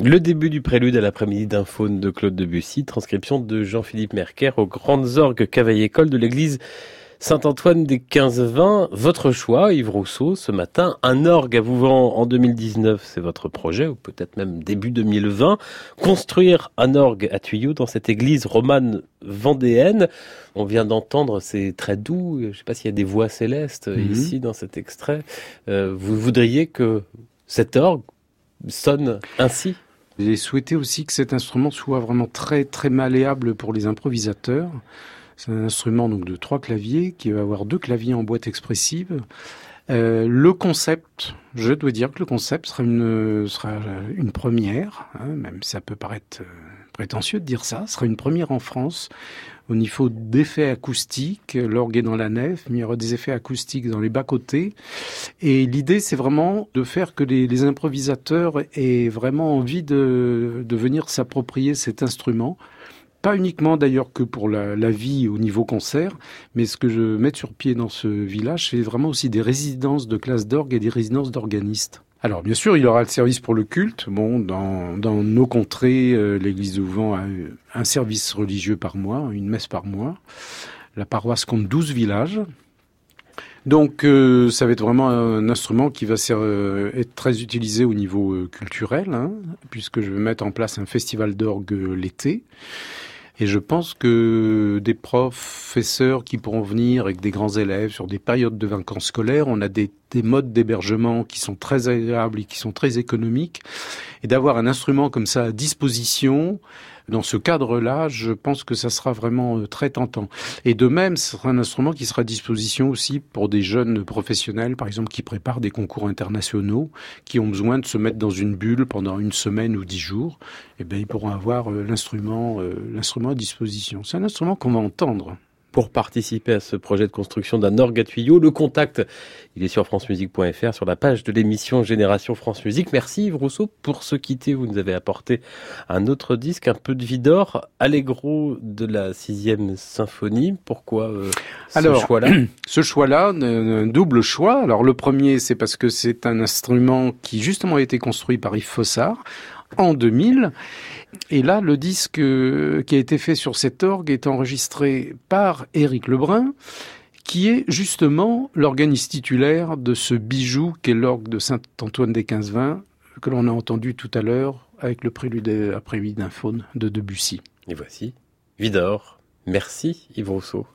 Le début du prélude à l'après-midi d'un faune de Claude Debussy, transcription de Jean-Philippe Merker aux grandes orgues cavaille-école de l'église Saint-Antoine des 15-20, votre choix, Yves Rousseau, ce matin, un orgue à Vouvant en 2019, c'est votre projet, ou peut-être même début 2020, construire un orgue à tuyaux dans cette église romane vendéenne. On vient d'entendre, c'est très doux, je ne sais pas s'il y a des voix célestes mhm. ici dans cet extrait. Euh, vous voudriez que cet orgue sonne ainsi? J'ai souhaité aussi que cet instrument soit vraiment très très malléable pour les improvisateurs. C'est un instrument donc de trois claviers qui va avoir deux claviers en boîte expressive. Euh, le concept, je dois dire que le concept sera une, première, hein, même si ça peut paraître euh, prétentieux de dire ça, sera une première en France au niveau d'effets acoustiques. L'orgue est dans la nef, mais il y aura des effets acoustiques dans les bas-côtés. Et l'idée, c'est vraiment de faire que les, improvisateurs aient vraiment envie de, de venir s'approprier cet instrument pas uniquement d'ailleurs que pour la, la, vie au niveau concert, mais ce que je mets sur pied dans ce village, c'est vraiment aussi des résidences de classe d'orgue et des résidences d'organistes. Alors bien sûr, il aura le service pour le culte. Bon, dans, nos contrées, euh, l'église de Vent a un service religieux par mois, une messe par mois. La paroisse compte 12 villages. Donc euh, ça va être vraiment un instrument qui va euh, être très utilisé au niveau culturel, hein, puisque je vais mettre en place un festival d'orgue l'été. Et je pense que des professeurs qui pourront venir avec des grands élèves sur des périodes de vacances scolaires, on a des, des modes d'hébergement qui sont très agréables et qui sont très économiques. Et d'avoir un instrument comme ça à disposition, dans ce cadre-là, je pense que ça sera vraiment euh, très tentant. Et de même, ce sera un instrument qui sera à disposition aussi pour des jeunes professionnels, par exemple, qui préparent des concours internationaux, qui ont besoin de se mettre dans une bulle pendant une semaine ou dix jours. Eh bien, ils pourront avoir euh, l'instrument, euh, l'instrument à disposition. C'est un instrument qu'on va entendre pour participer à ce projet de construction d'un orgue à tuyau. Le contact, il est sur francemusique.fr, sur la page de l'émission Génération France Musique. Merci Yves Rousseau pour se quitter. Vous nous avez apporté un autre disque, un peu de vie d'or, Allegro de la sixième symphonie. Pourquoi euh, ce choix-là Ce choix-là, un double choix. Alors le premier, c'est parce que c'est un instrument qui justement a été construit par Yves Fossard en 2000 et là, le disque euh, qui a été fait sur cet orgue est enregistré par Éric Lebrun, qui est justement l'organiste titulaire de ce bijou qu'est l'orgue de Saint-Antoine des 15-20, que l'on a entendu tout à l'heure avec le prélude après d'un faune de Debussy. Et voici Vidor. Merci Yves Rousseau.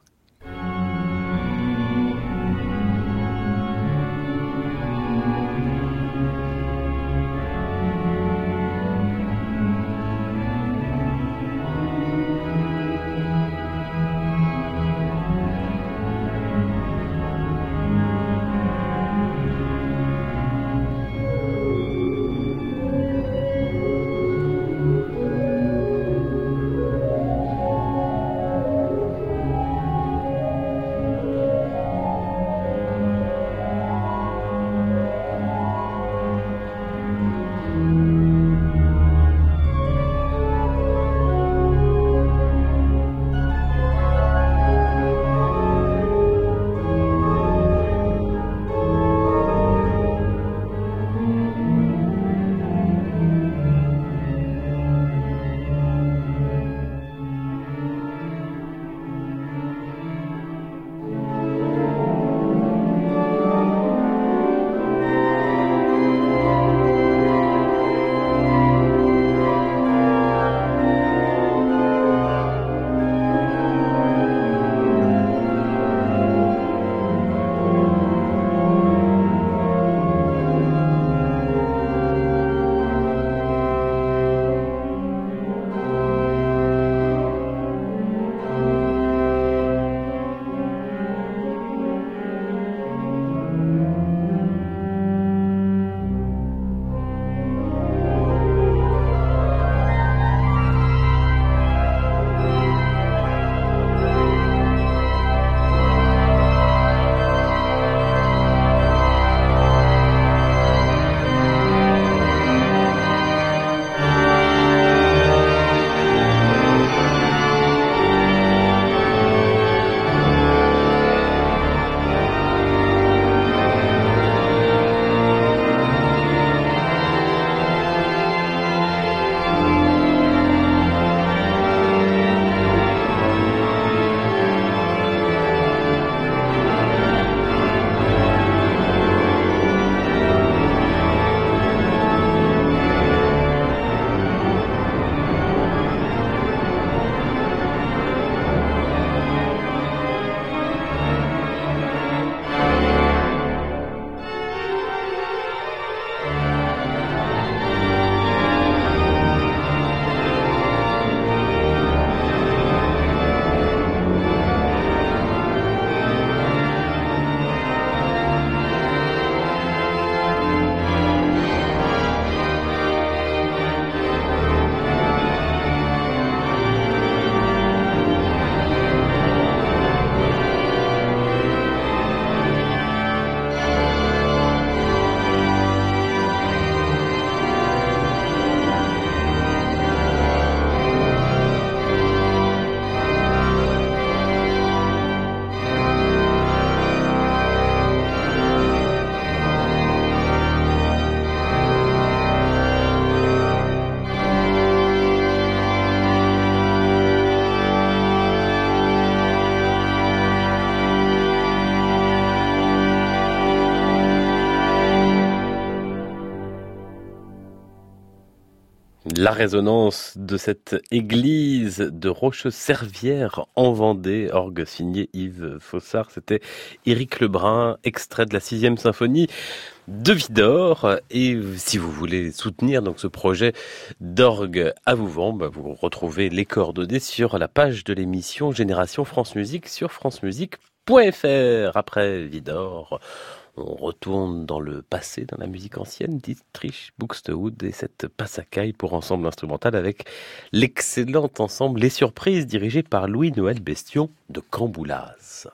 La résonance de cette église de Roche-Servière en Vendée, orgue signé Yves Fossard, c'était Éric Lebrun, extrait de la sixième symphonie de Vidor. Et si vous voulez soutenir donc ce projet d'orgue à vous bah, vous retrouvez les coordonnées sur la page de l'émission Génération France Musique sur francemusique.fr. Après Vidor, on retourne dans le passé, dans la musique ancienne, Dietrich Buxtehude et cette passacaille pour ensemble instrumental avec l'excellent ensemble Les Surprises dirigé par Louis-Noël Bestion de Camboulaz.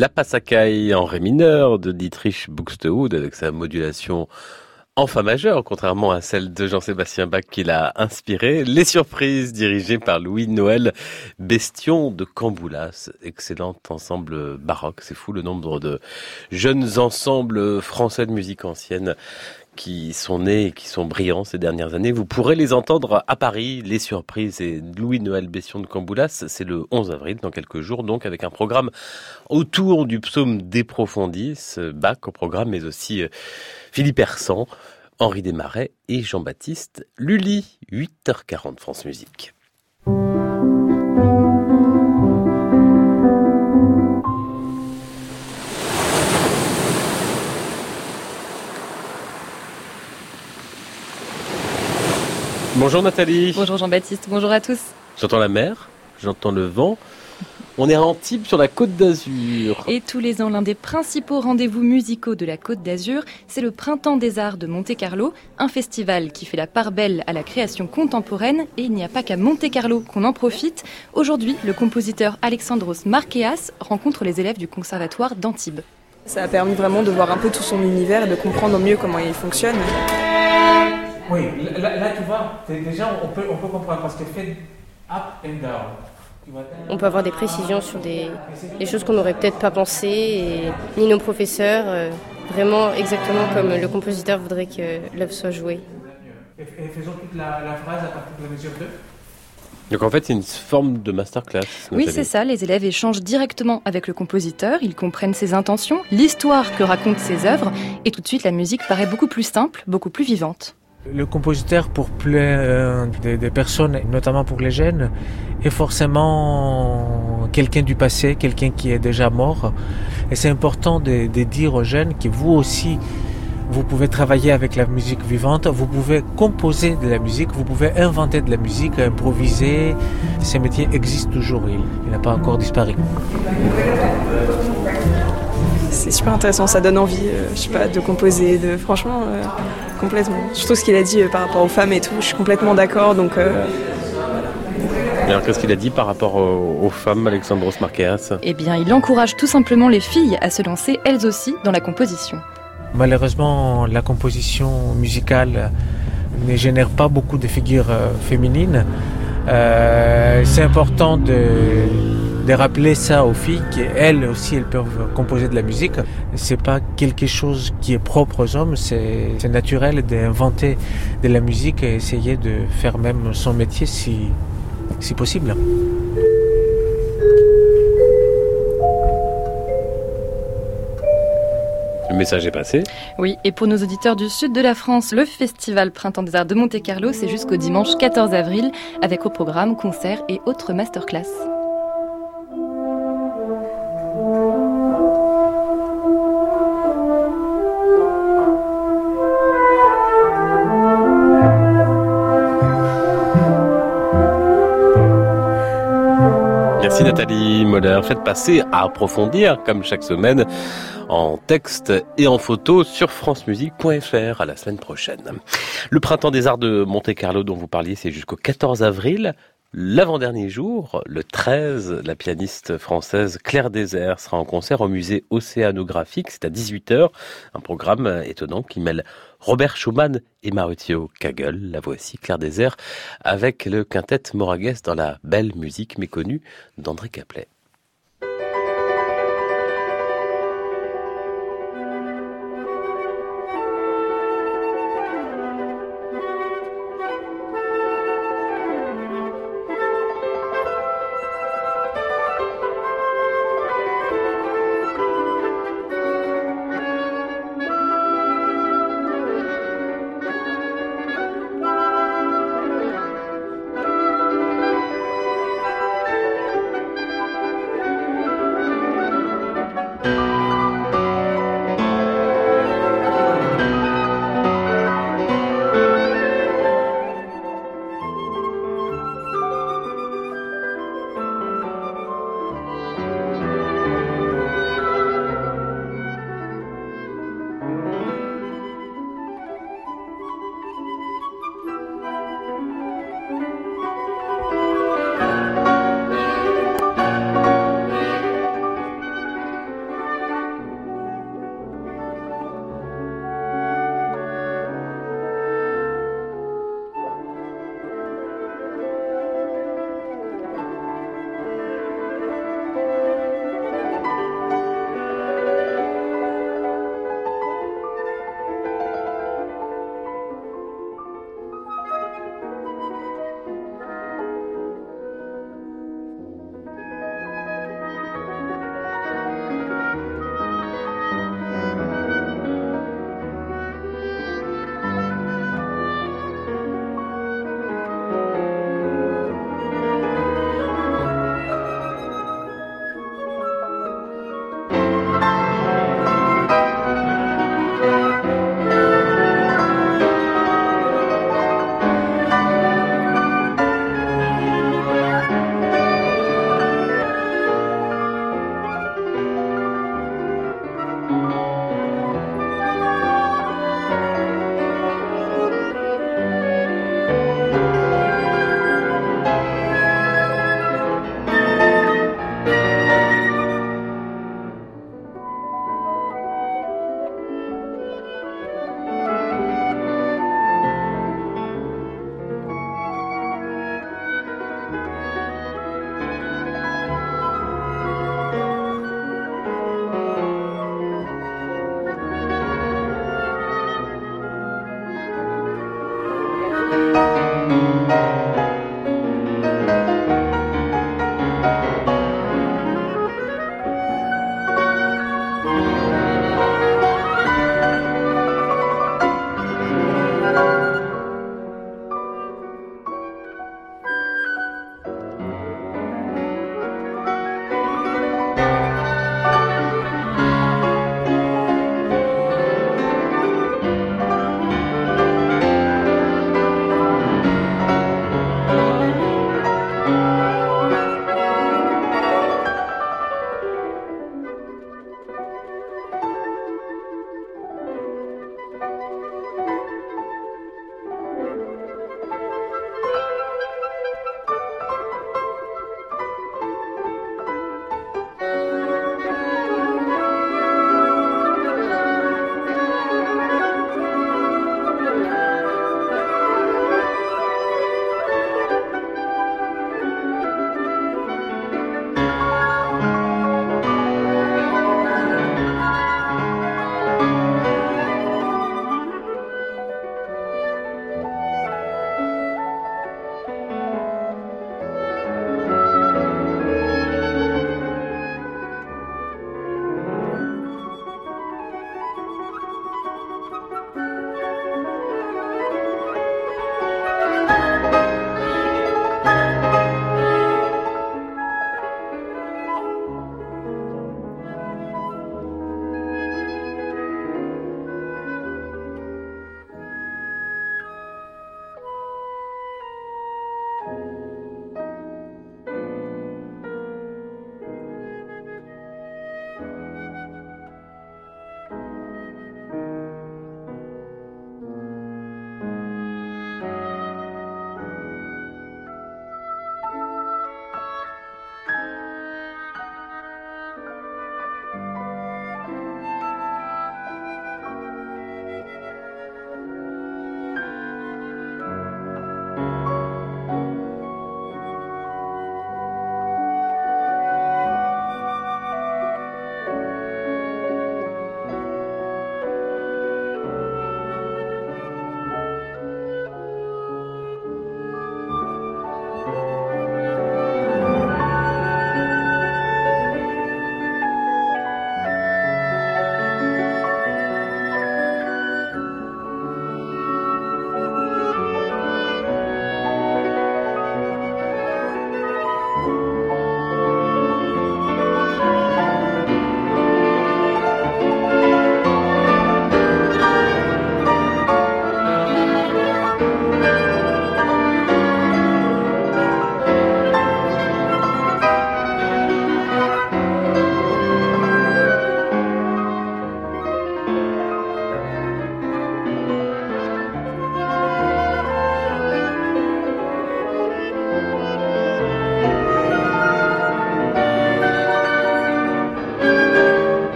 La Passacaille en ré mineur de Dietrich Buxtehude avec sa modulation en fa majeur, contrairement à celle de Jean-Sébastien Bach qui l'a inspiré. Les surprises dirigées par Louis-Noël Bestion de Camboulas. Excellent ensemble baroque. C'est fou le nombre de jeunes ensembles français de musique ancienne qui sont nés et qui sont brillants ces dernières années. Vous pourrez les entendre à Paris, les surprises et Louis-Noël Bession de Camboulas. C'est le 11 avril, dans quelques jours, donc avec un programme autour du psaume des Profondis, Bach au programme, mais aussi euh, Philippe Hersan, Henri Desmarais et Jean-Baptiste Lully. 8h40 France Musique. Bonjour Nathalie. Bonjour Jean-Baptiste, bonjour à tous. J'entends la mer, j'entends le vent. On est à Antibes sur la côte d'Azur. Et tous les ans, l'un des principaux rendez-vous musicaux de la côte d'Azur, c'est le Printemps des Arts de Monte-Carlo, un festival qui fait la part belle à la création contemporaine. Et il n'y a pas qu'à Monte-Carlo qu'on en profite. Aujourd'hui, le compositeur Alexandros Marqueas rencontre les élèves du conservatoire d'Antibes. Ça a permis vraiment de voir un peu tout son univers et de comprendre mieux comment il fonctionne. Oui, là, tu vois, déjà on peut, on peut comprendre parce qu'elle fait up and down. On peut avoir des précisions sur des, choses qu'on n'aurait peut-être pas pensé, et, ni nos professeurs, euh, vraiment exactement comme le compositeur voudrait que l'œuvre soit jouée. Et, faisons toute la, phrase à partir de la mesure 2 donc en fait, c'est une forme de masterclass. Oui, c'est ça. Les élèves échangent directement avec le compositeur, ils comprennent ses intentions, l'histoire que racontent ses œuvres, et tout de suite, la musique paraît beaucoup plus simple, beaucoup plus vivante. Le compositeur, pour plein euh, de, personnes, notamment pour les jeunes, est forcément quelqu'un du passé, quelqu'un qui est déjà mort. Et c'est important de, dire aux jeunes que vous aussi, vous pouvez travailler avec la musique vivante, vous pouvez composer de la musique, vous pouvez inventer de la musique, improviser. Ces métiers existent toujours, il, il n'a pas encore disparu. C'est super intéressant, ça donne envie, euh, je sais pas, de composer, de franchement. Euh, complètement. Surtout ce qu'il a dit euh, par rapport aux femmes et tout, je suis complètement d'accord. Donc, euh, alors, qu'est-ce qu'il a dit par rapport aux, femmes, Alexandros Marqueas Eh bien, il encourage tout simplement les filles à se lancer elles aussi dans la composition. Malheureusement, la composition musicale ne génère pas beaucoup de figures euh, féminines. c'est important de de rappeler ça aux filles qu'elles aussi elles peuvent composer de la musique. C'est pas quelque chose qui est propre aux hommes, c'est naturel d'inventer de la musique et essayer de faire même son métier si, si possible. Le message est passé. Oui, et pour nos auditeurs du sud de la France, le festival Printemps des Arts de Monte-Carlo, c'est jusqu'au dimanche 14 avril, avec au programme concerts et autres masterclass. Nathalie Moller. Faites passer à approfondir, comme chaque semaine, en texte et en photo sur francemusique.fr à la semaine prochaine. Le printemps des arts de Monte-Carlo dont vous parliez, c'est jusqu'au 14 avril. L'avant-dernier jour, le 13, la pianiste française Claire Désert sera en concert au musée océanographique. C'est à 18h. Un programme étonnant qui mêle Robert Schumann et Mauricio Kagel. La voici, Claire Désert, avec le quintet Moragues dans la belle musique méconnue d'André Caplet.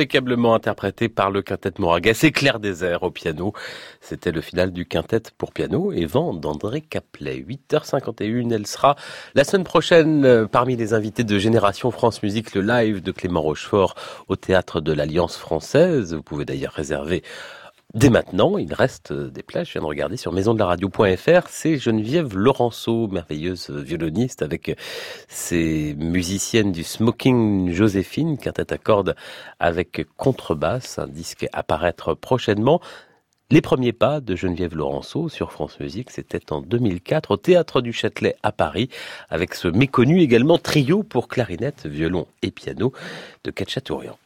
Impeccablement interprété par le quintet Moragas et Claire Désert au piano. C'était le final du quintet pour piano et vent d'André Caplet. 8h51, elle sera la semaine prochaine euh, parmi les invités de Génération France Musique, le live de Clément Rochefort au théâtre de l'Alliance française. Vous pouvez d'ailleurs réserver Dès maintenant, il reste des plages. Je viens de regarder sur maisondelaradio.fr. C'est Geneviève Laurenceau, merveilleuse violoniste avec ses musiciennes du Smoking Joséphine, quintette à cordes avec contrebasse, un disque à apparaître prochainement. Les premiers pas de Geneviève Laurenceau sur France Musique, c'était en 2004 au Théâtre du Châtelet à Paris, avec ce méconnu également trio pour clarinette, violon et piano de Ketchatourian.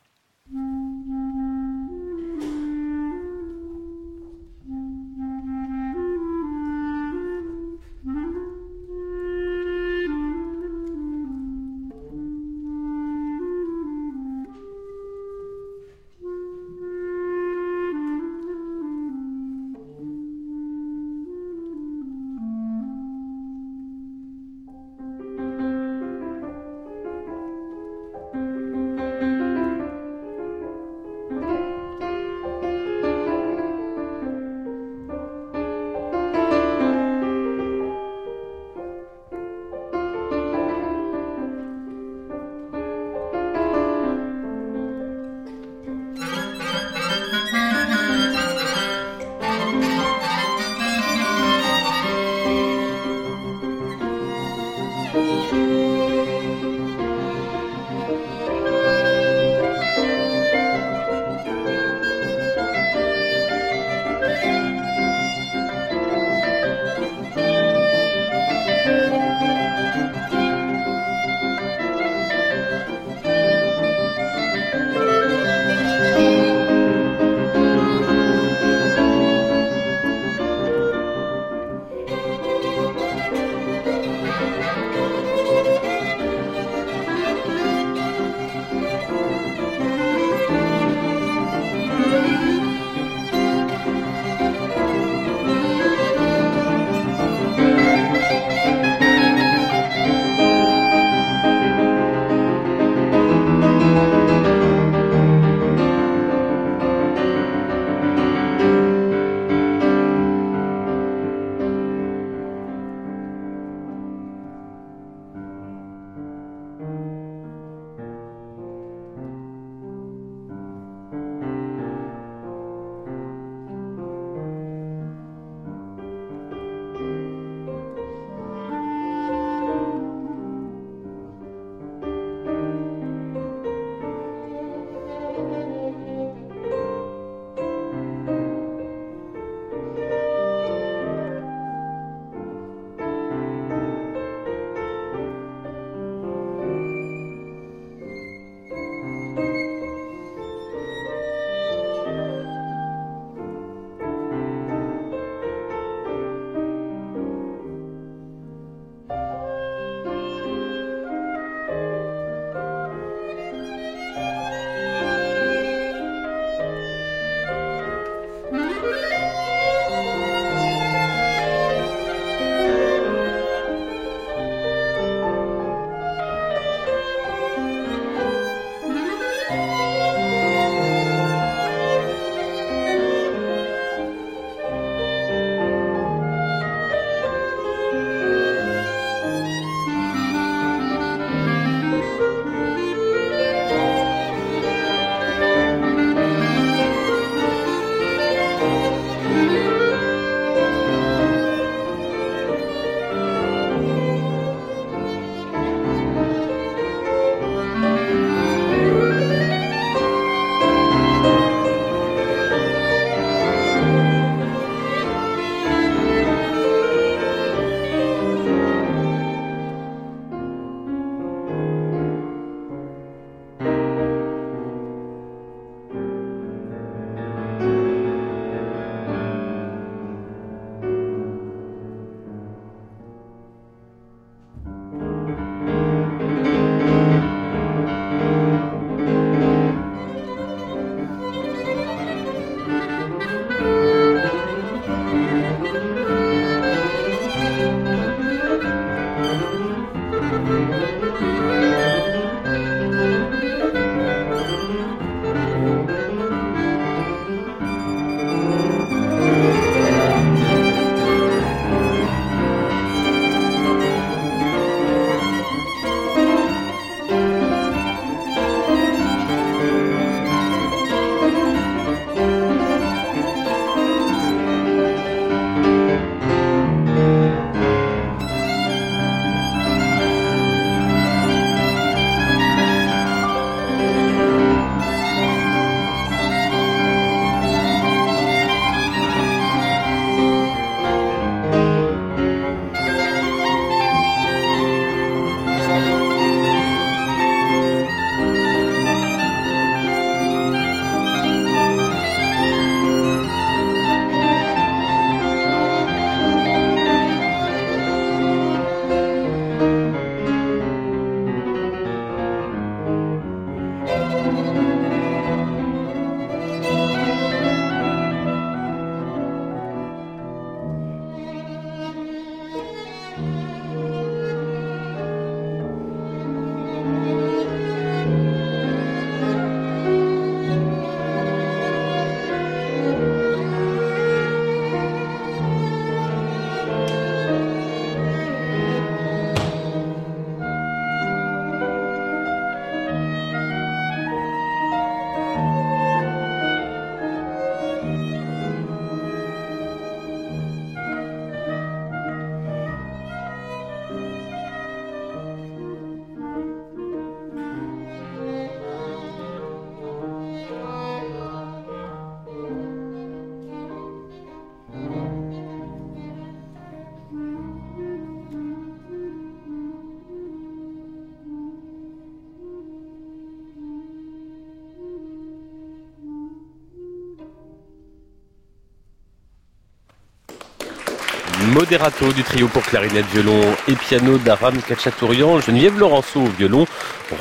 Moderato du trio pour clarinette, violon et piano d'Aram Kachatourian, Geneviève Laurenceau au violon,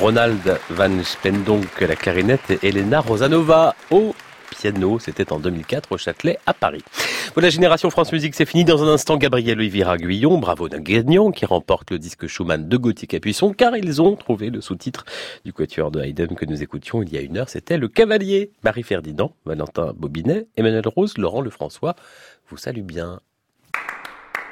Ronald Van Spendonk à la clarinette et Elena Rosanova au piano. C'était en 2004 au Châtelet à Paris. Voilà, Génération France Musique, c'est fini. Dans un instant, Gabriel Oliviera Guyon, bravo d'un gagnant qui remporte le disque Schumann de Gauthier Capuçon, car ils ont trouvé le sous-titre du quatuor de Haydn que nous écoutions il y a une heure. C'était Le Cavalier. Marie-Ferdinand, Valentin Bobinet, Emmanuel Rose, Laurent Lefrançois vous salue bien.